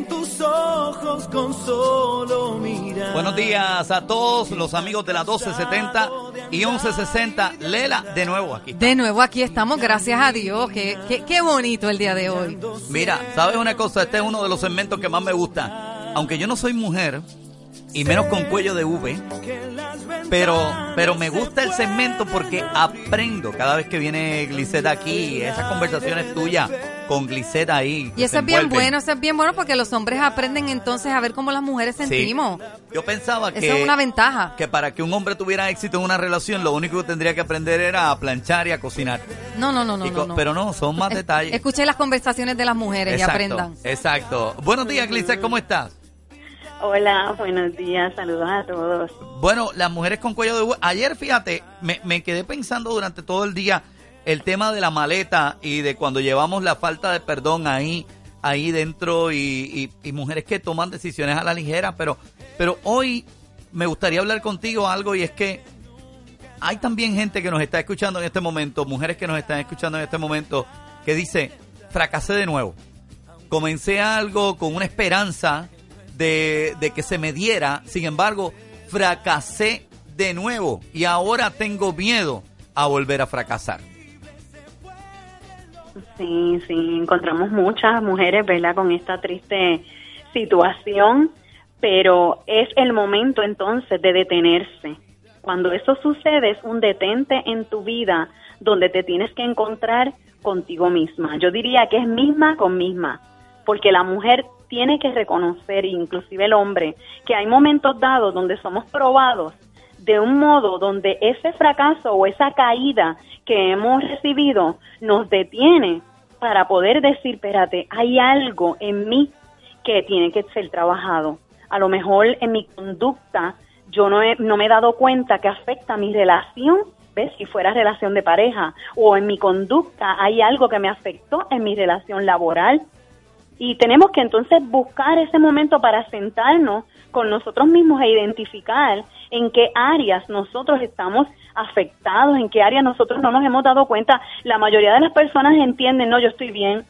brillan tus ojos con solo mirar. Buenos días a todos los amigos de la 1270 y 1160. Lela, de nuevo aquí. De nuevo aquí estamos, gracias a Dios. Qué, qué, qué bonito el día de hoy. Mira, ¿sabes una cosa? Este es uno de los segmentos que más me gusta. Aunque yo no soy mujer, y menos con cuello de V, pero, pero me gusta el segmento porque aprendo cada vez que viene Gliceta aquí, esas conversaciones tuyas con Gliceta ahí. Y eso es bien bueno, eso es bien bueno porque los hombres aprenden entonces a ver cómo las mujeres sentimos. Yo pensaba que... Eso es una ventaja. Que para que un hombre tuviera éxito en una relación, lo único que tendría que aprender era a planchar y a cocinar. No, no, no, no. no, Pero no, son más detalles. Escuché las conversaciones de las mujeres y aprendan. Exacto. Buenos días, Gliceta, ¿cómo estás? Hola, buenos días, saludos a todos. Bueno, las mujeres con cuello de huevo. Ayer, fíjate, me, quedé pensando durante todo el día el tema de la maleta y de cuando llevamos la falta de perdón ahí, ahí dentro y, y, mujeres que toman decisiones a la ligera. Pero, pero hoy me gustaría hablar contigo algo y es que hay también gente que nos está escuchando en este momento, mujeres que nos están escuchando en este momento, que dice, fracasé de nuevo. Comencé algo con una esperanza de, que se me diera, sin embargo, fracasé de nuevo y ahora tengo miedo a volver a fracasar. Sí, sí, encontramos muchas mujeres, ¿verdad?, con esta triste situación, pero es el momento entonces de detenerse. Cuando eso sucede es un detente en tu vida donde te tienes que encontrar contigo misma. Yo diría que es misma con misma, porque la mujer tiene que reconocer, inclusive el hombre, que hay momentos dados donde somos probados de un modo donde ese fracaso o esa caída que hemos recibido nos detiene para poder decir, espérate, hay algo en mí que tiene que ser trabajado. A lo mejor en mi conducta yo no, no me he dado cuenta que afecta mi relación, ¿ves? Si fuera relación de pareja, o en mi conducta hay algo que me afectó en mi relación laboral, y tenemos que entonces buscar ese momento para sentarnos con nosotros mismos e identificar en qué áreas nosotros estamos afectados, en qué áreas nosotros no nos hemos dado cuenta. La mayoría de las personas entienden, no, yo estoy bien,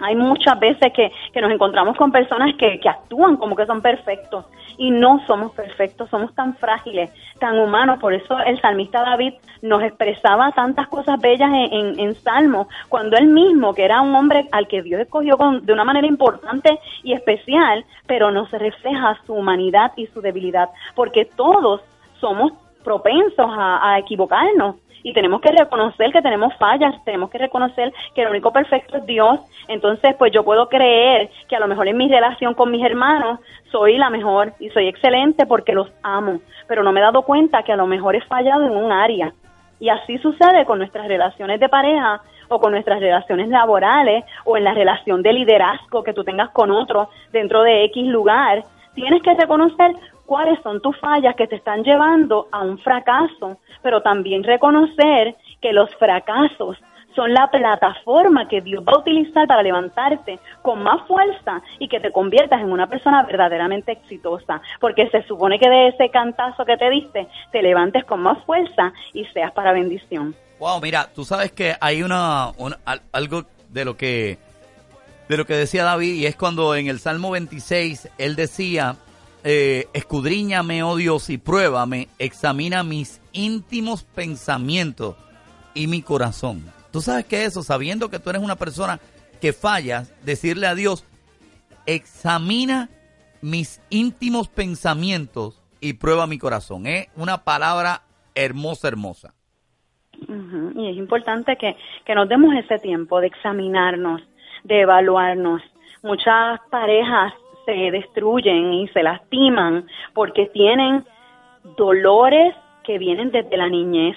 hay muchas veces que, que nos encontramos con personas que, que, actúan como que son perfectos y no somos perfectos, somos tan frágiles, tan humanos. Por eso el salmista David nos expresaba tantas cosas bellas en, en, Salmo, cuando él mismo, que era un hombre al que Dios escogió de una manera importante y especial, pero nos refleja su humanidad y su debilidad, porque todos somos propensos a equivocarnos y tenemos que reconocer que tenemos fallas, tenemos que reconocer que el único perfecto es Dios. Entonces, pues yo puedo creer que a lo mejor en mi relación con mis hermanos soy la mejor y soy excelente porque los amo, pero no me he dado cuenta que a lo mejor he fallado en un área. Y así sucede con nuestras relaciones de pareja o con nuestras relaciones laborales o en la relación de liderazgo que tú tengas con otro dentro de X lugar. Tienes que reconocer cuáles son tus fallas que te están llevando a un fracaso, pero también reconocer que los fracasos son la plataforma que Dios va a utilizar para levantarte con más fuerza y que te conviertas en una persona verdaderamente exitosa, porque se supone que de ese cantazo que te diste te levantes con más fuerza y seas para bendición. Wow, mira, tú sabes que hay una, algo de lo que de lo que decía David y es cuando en el Salmo 26 él decía eh, escudriñame, oh Dios, y pruébame, examina mis íntimos pensamientos y mi corazón. Tú sabes que eso, sabiendo que tú eres una persona que fallas, decirle a Dios, examina mis íntimos pensamientos y prueba mi corazón. Es una palabra hermosa, hermosa. Y es importante que, que nos demos ese tiempo de examinarnos, de evaluarnos. Muchas parejas se destruyen y se lastiman porque tienen dolores que vienen desde la niñez.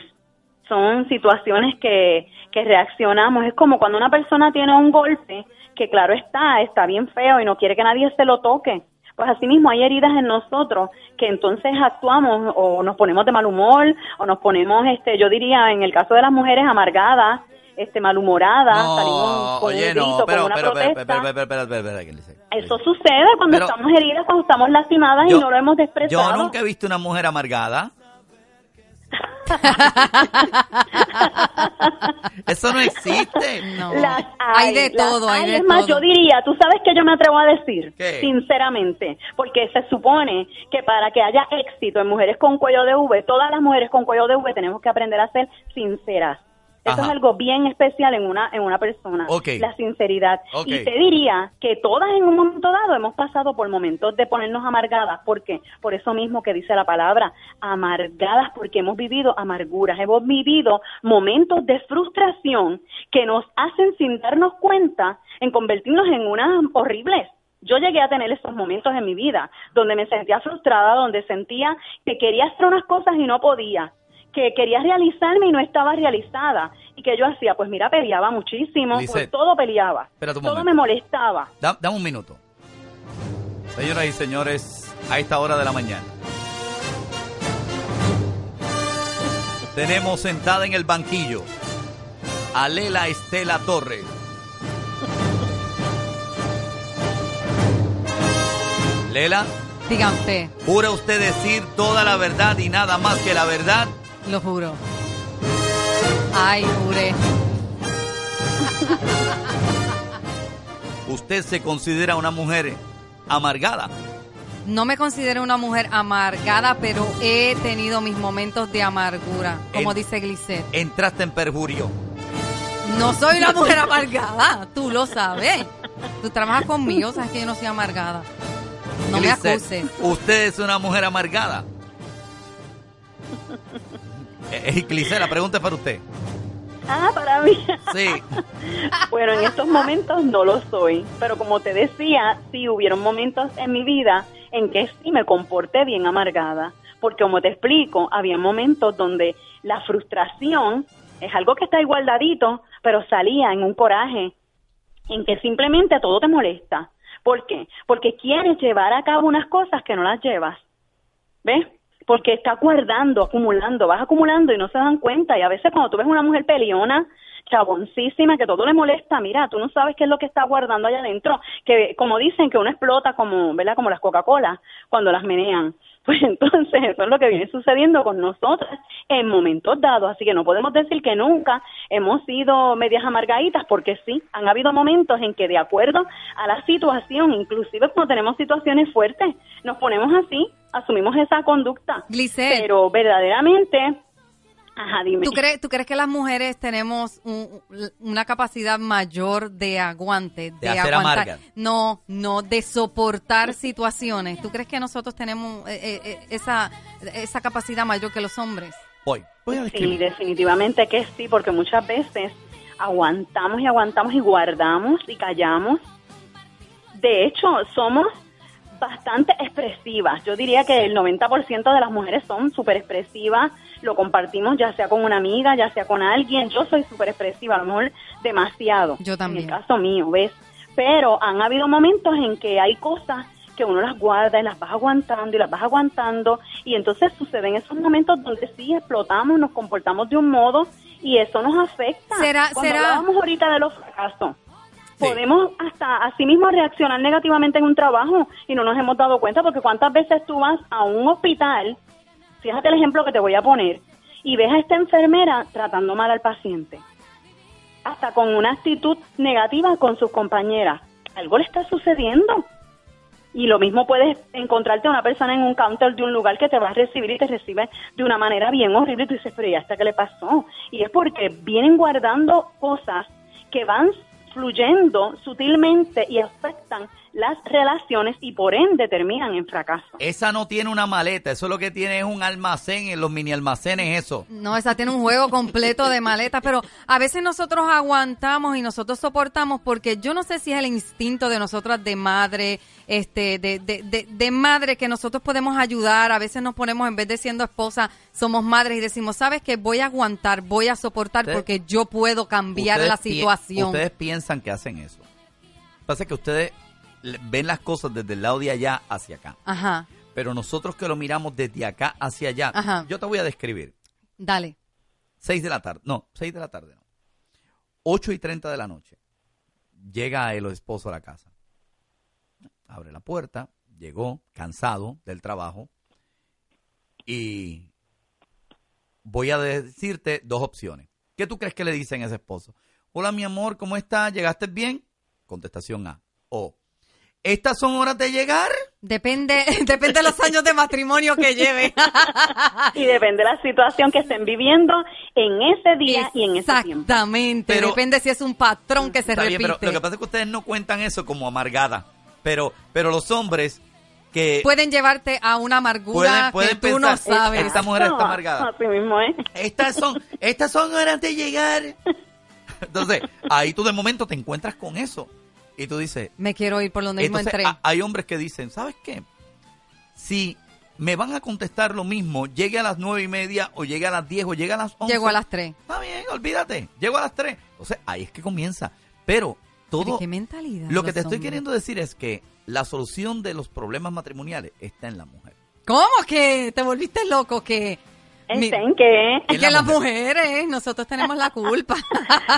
Son situaciones que, que reaccionamos. Es como cuando una persona tiene un golpe que claro está, está bien feo y no quiere que nadie se lo toque. Pues así mismo hay heridas en nosotros que entonces actuamos o nos ponemos de mal humor o nos ponemos, este, yo diría, en el caso de las mujeres amargadas, este malhumorada, salimos con un grito, con una protesta. Eso sucede cuando estamos heridas, cuando estamos lastimadas y no lo hemos expresado. Yo nunca he visto una mujer amargada. Eso no existe. No. Las hay de las todo, hay de es más, todo. yo diría, tú sabes que yo me atrevo a decir, ¿Qué? sinceramente, porque se supone que para que haya éxito en mujeres con cuello de V, todas las mujeres con cuello de V tenemos que aprender a ser sinceras. Eso Ajá. es algo bien especial en una en una persona, la sinceridad. Y te diría que todas en un momento dado hemos pasado por momentos de ponernos amargadas. ¿Por qué? Por eso mismo que dice la palabra, amargadas, porque hemos vivido amarguras, hemos vivido momentos de frustración que nos hacen sin darnos cuenta en convertirnos en unas horribles. Yo llegué a tener esos momentos en mi vida donde me sentía frustrada, donde sentía que quería hacer unas cosas y no podía, que quería realizarme y no estaba realizada. ¿Y que yo hacía? Pues mira, peleaba muchísimo, Lisette, todo peleaba, todo momento. me molestaba. Da- dame un minuto. Señoras y señores, a esta hora de la mañana. Tenemos sentada en el banquillo a Lela Estela Torres. Lela, Diga usted, ¿jura usted decir toda la verdad y nada más que la verdad? Lo juro. Ay, juré. ¿Usted se considera una mujer amargada? No me considero una mujer amargada, pero he tenido mis momentos de amargura, como En- dice Glisset. Entraste en perjurio. No soy una mujer amargada, tú lo sabes. Tú trabajas conmigo, sabes que yo no soy amargada. No me acuses. Usted es una mujer amargada. Eh, eh, Glisset, la pregunta es para usted. Ah, para mí. Sí. Bueno, en estos momentos no lo soy, pero como te decía, sí hubieron momentos en mi vida en que sí me comporté bien amargada, porque como te explico, había momentos donde la frustración es algo que está igualdadito, pero salía en un coraje, en que simplemente todo te molesta. ¿Por qué? Porque quieres llevar a cabo unas cosas que no las llevas. ¿Ves? Porque está guardando, acumulando, vas acumulando y no se dan cuenta. Y a veces cuando tú ves una mujer peleona, chaboncísima, que todo le molesta, mira, tú no sabes qué es lo que está guardando allá adentro. Que como dicen que uno explota como, ¿verdad? Como las Coca-Cola cuando las menean. Pues entonces eso es lo que viene sucediendo con nosotras en momentos dados. Así que no podemos decir que nunca hemos sido medias amargaditas, porque sí, han habido momentos en que de acuerdo a la situación, inclusive cuando tenemos situaciones fuertes, nos ponemos así, asumimos esa conducta. Glisset. Pero verdaderamente, ajá, dime. ¿Tú crees, ¿Tú crees que las mujeres tenemos un- una capacidad mayor de aguante? De hacer aguantar? No, no, de soportar situaciones. ¿Tú crees que nosotros tenemos eh, eh, eh, esa, esa capacidad mayor que los hombres? Voy. Voy a Sí, definitivamente que sí, porque muchas veces aguantamos y aguantamos y guardamos y callamos. De hecho, somos bastante expresivas. Yo diría que el 90% de las mujeres son súper expresivas, lo compartimos ya sea con una amiga, ya sea con alguien. Yo soy súper expresiva, a lo mejor demasiado. Yo también. En el caso mío, ¿ves? Pero han habido momentos en que hay cosas que uno las guarda y las vas aguantando y las vas aguantando y entonces suceden esos momentos donde sí explotamos, nos comportamos de un modo y eso nos afecta. ¿Será- Cuando será- hablábamos ahorita de los fracasos. Podemos hasta así mismo reaccionar negativamente en un trabajo y no nos hemos dado cuenta porque cuántas veces tú vas a un hospital, fíjate el ejemplo que te voy a poner, y ves a esta enfermera tratando mal al paciente, hasta con una actitud negativa con sus compañeras. Algo le está sucediendo. Y lo mismo puedes encontrarte a una persona en un counter de un lugar que te va a recibir y te recibe de una manera bien horrible y tú dices, pero ¿y hasta qué le pasó? Y es porque vienen guardando cosas que van fluyendo sutilmente y afectan las relaciones y por ende terminan en fracaso. Esa no tiene una maleta, eso lo que tiene es un almacén, en los mini almacenes eso. No, esa tiene un juego completo de maletas, pero a veces nosotros aguantamos y nosotros soportamos porque yo no sé si es el instinto de nosotras de madre, este, de, de, de, de madre que nosotros podemos ayudar. A veces nos ponemos, en vez de siendo esposa, somos madres y decimos, sabes que voy a aguantar, voy a soportar Ustedes- porque yo puedo cambiar la pi- situación. Ustedes piensan que hacen eso. Lo que pasa es que ustedes ven las cosas desde el lado de allá hacia acá. Ajá, Pero nosotros que lo miramos desde acá hacia allá, Ajá. yo te voy a describir. dale. 6 de la tarde, no, 6 de la tarde no. 8 y 30 de la noche. Llega el esposo a la casa. Abre la puerta, llegó cansado del trabajo y voy a decirte dos opciones. ¿Qué tú crees que le dicen a ese esposo? Hola, mi amor, ¿cómo estás? ¿Llegaste bien? Contestación A. O, ¿estas son horas de llegar? Depende, depende de los años de matrimonio que lleve. Y depende de la situación que estén viviendo en ese día y en ese tiempo. Exactamente. Depende si es un patrón que se Está bien, repite. pero lo que pasa es que ustedes no cuentan eso como amargada. Pero, pero los hombres que Pueden llevarte a una amargura Pueden- pueden que tú no sabes. esta mujer está amargada. Así mismo es. estas son, estas son horas de llegar. Entonces, ahí tú de momento te encuentras con eso. Y tú dices, Me quiero ir por donde mismo Entonces, entré. hay hombres que dicen, ¿sabes qué? Si me van a contestar lo mismo, llegue a las nueve y media, o llegue a las diez, o llegue a las once. Llego a las tres. Está bien, olvídate. Llego a las tres. Entonces, ahí es que comienza. Pero todo... ¿Qué mentalidad? Lo que te estoy queriendo decir es que la solución de los problemas matrimoniales está en la mujer. ¿Cómo que te volviste loco? Que Mi- ¿Está en qué? que la las mujer. mujeres, nosotros tenemos la culpa.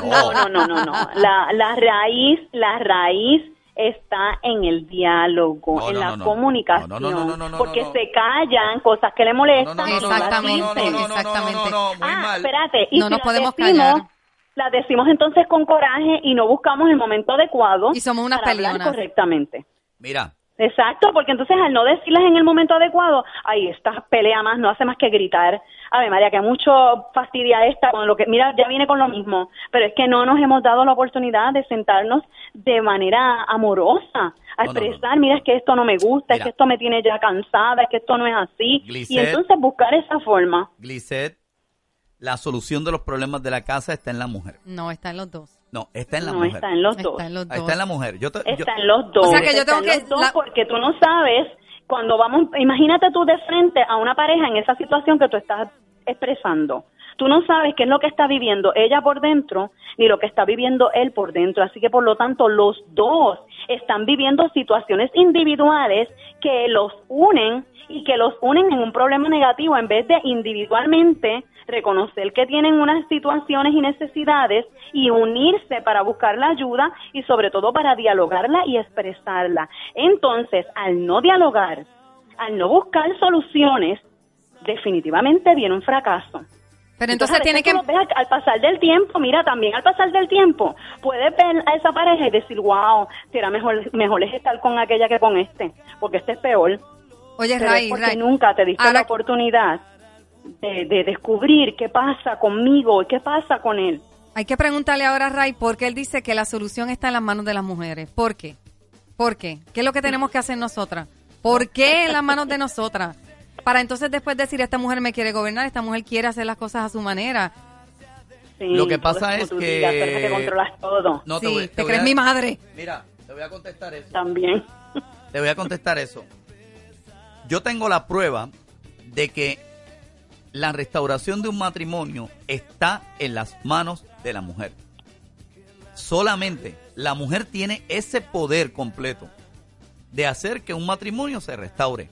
No, no, no, no, no. La, la raíz, la raíz está en el diálogo, No, en no, la no, no. comunicación, No, no, no, no, no, no, porque no, no. se callan cosas que le molestan. No, no, no, y no, las Exactamente, no, no, no, no, no, exactamente. no, ah, espérate, y No si nos podemos decimos, callar. Las decimos entonces con coraje y no buscamos el momento adecuado Y somos unas para hablar peleonas. correctamente. Mira, Exacto, porque entonces al no decirlas en el momento adecuado, ahí esta pelea más no hace más que gritar. A ver, María, que mucho fastidia esta con lo que, mira, ya viene con lo mismo, pero es que no nos hemos dado la oportunidad de sentarnos de manera amorosa, a No, no, expresar, mira, es que esto no me gusta, es que esto me tiene ya cansada, es que esto no es así, y entonces buscar esa forma. Glisette, la solución de los problemas de la casa está en la mujer. No, está en los dos. No, está en la no mujer. está en los dos. Está en los dos. Está en la mujer. Yo te- yo- Está en los dos. O sea que yo Está tengo en que- los dos la- porque tú no sabes cuando vamos, imagínate tú de frente a una pareja en esa situación que tú estás expresando. Tú no sabes qué es lo que está viviendo ella por dentro ni lo que está viviendo él por dentro. Así que por lo tanto los dos están viviendo situaciones individuales que los unen y que los unen en un problema negativo en vez de individualmente reconocer que tienen unas situaciones y necesidades y unirse para buscar la ayuda y sobre todo para dialogarla y expresarla. Entonces, al no dialogar, al no buscar soluciones, definitivamente viene un fracaso. Pero entonces a tiene que... ves al, pasar del tiempo, mira, también al pasar del tiempo, puedes ver a esa pareja y decir, wow, será mejor, mejor es estar con aquella que con este, porque este es peor. Oye, Pero Ray, es porque Ray, nunca te diste ahora- la oportunidad de, de descubrir qué pasa conmigo y qué pasa con él. Hay que preguntarle ahora a Ray por qué él dice que la solución está en las manos de las mujeres. ¿Por qué? ¿Por qué? ¿Qué es lo que tenemos que hacer nosotras? ¿Por qué en las manos de nosotras? Para entonces después decir, esta mujer me quiere gobernar, esta mujer quiere hacer las cosas a su manera. Sí, Lo que pasa es que- digas, que controlas todo No, sí, voy- te, voy crees a- mi madre. Mira, te voy a contestar eso. también. Te voy a contestar eso. Yo tengo la prueba de que la restauración de un matrimonio está en las manos de la mujer. Solamente la mujer tiene ese poder completo de hacer que un matrimonio se restaure.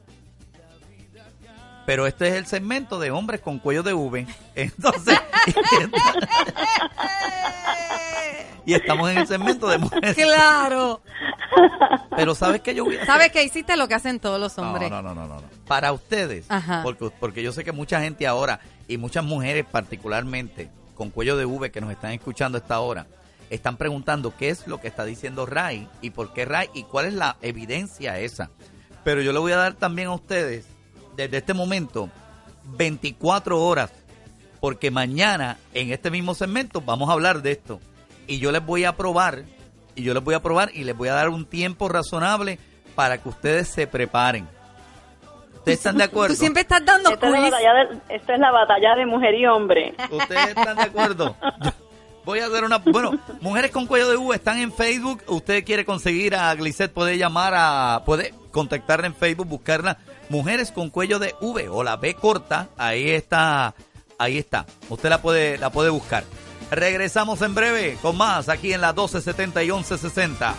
Pero este es el segmento de hombres con cuello de V. Entonces, y estamos en el segmento de mujeres. Claro. Pero ¿sabes qué yo voy a hacer? ¿Sabes que hiciste lo que hacen todos los hombres? No, no, no, no, no. Para ustedes, Ajá. porque, porque yo sé que mucha gente ahora, y muchas mujeres particularmente, con cuello de V que nos están escuchando a esta hora, están preguntando qué es lo que está diciendo Ray y por qué Ray y cuál es la evidencia esa. Pero yo le voy a dar también a ustedes, desde este momento, 24 horas, porque mañana en este mismo segmento vamos a hablar de esto. Y yo les voy a probar, y yo les voy a probar y les voy a dar un tiempo razonable para que ustedes se preparen. ¿Ustedes están de acuerdo? Tú siempre estás dando Esta es, la quiz. batalla de, esta es la batalla de mujer y hombre. ¿Ustedes están de acuerdo? Yo voy a hacer una... Bueno, Mujeres con Cuello de U están en Facebook. Usted quiere conseguir a Glisette, puede llamar a... Puede contactarla en Facebook, buscarla. Mujeres con Cuello de V o la B corta. Ahí está. Ahí está. Usted la puede, la puede buscar. Regresamos en breve con más aquí en la 1270 y 1160.